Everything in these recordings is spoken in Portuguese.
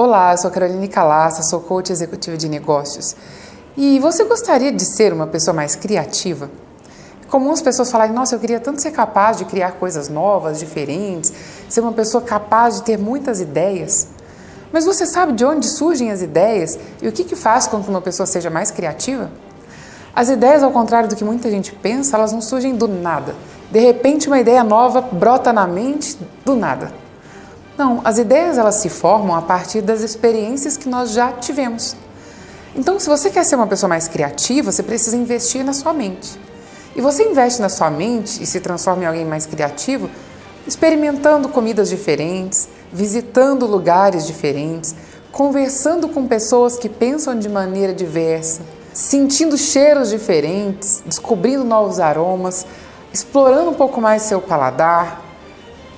Olá, eu sou Caroline Calassa, sou coach executiva de negócios. E você gostaria de ser uma pessoa mais criativa? É comum as pessoas falarem, nossa, eu queria tanto ser capaz de criar coisas novas, diferentes, ser uma pessoa capaz de ter muitas ideias. Mas você sabe de onde surgem as ideias e o que, que faz com que uma pessoa seja mais criativa? As ideias, ao contrário do que muita gente pensa, elas não surgem do nada. De repente, uma ideia nova brota na mente do nada. Não, as ideias elas se formam a partir das experiências que nós já tivemos. Então, se você quer ser uma pessoa mais criativa, você precisa investir na sua mente. E você investe na sua mente e se transforma em alguém mais criativo, experimentando comidas diferentes, visitando lugares diferentes, conversando com pessoas que pensam de maneira diversa, sentindo cheiros diferentes, descobrindo novos aromas, explorando um pouco mais seu paladar.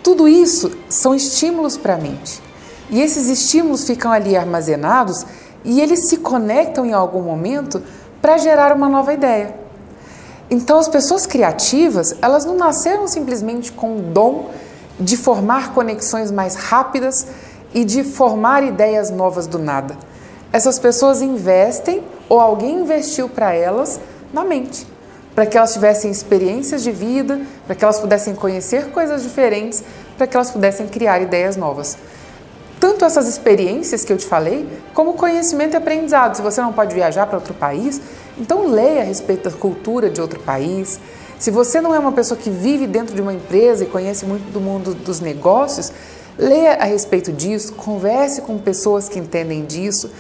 Tudo isso são estímulos para a mente. E esses estímulos ficam ali armazenados e eles se conectam em algum momento para gerar uma nova ideia. Então, as pessoas criativas, elas não nasceram simplesmente com o dom de formar conexões mais rápidas e de formar ideias novas do nada. Essas pessoas investem ou alguém investiu para elas na mente, para que elas tivessem experiências de vida, para que elas pudessem conhecer coisas diferentes, para que elas pudessem criar ideias novas. Tanto essas experiências que eu te falei, como conhecimento e aprendizado. Se você não pode viajar para outro país, então leia a respeito da cultura de outro país. Se você não é uma pessoa que vive dentro de uma empresa e conhece muito do mundo dos negócios, leia a respeito disso, converse com pessoas que entendem disso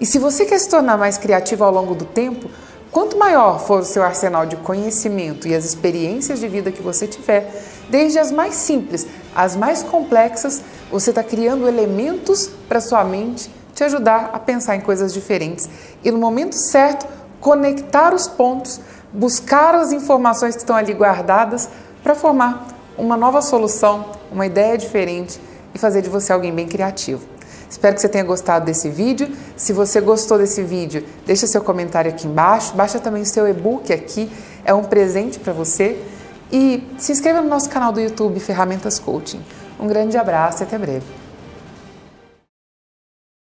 e se você quer se tornar mais criativo ao longo do tempo, quanto maior for o seu arsenal de conhecimento e as experiências de vida que você tiver, desde as mais simples às mais complexas, você está criando elementos para sua mente te ajudar a pensar em coisas diferentes e no momento certo conectar os pontos, buscar as informações que estão ali guardadas para formar uma nova solução, uma ideia diferente e fazer de você alguém bem criativo. Espero que você tenha gostado desse vídeo. Se você gostou desse vídeo, deixa seu comentário aqui embaixo. Baixa também o seu e-book aqui, é um presente para você. E se inscreva no nosso canal do YouTube Ferramentas Coaching. Um grande abraço e até breve.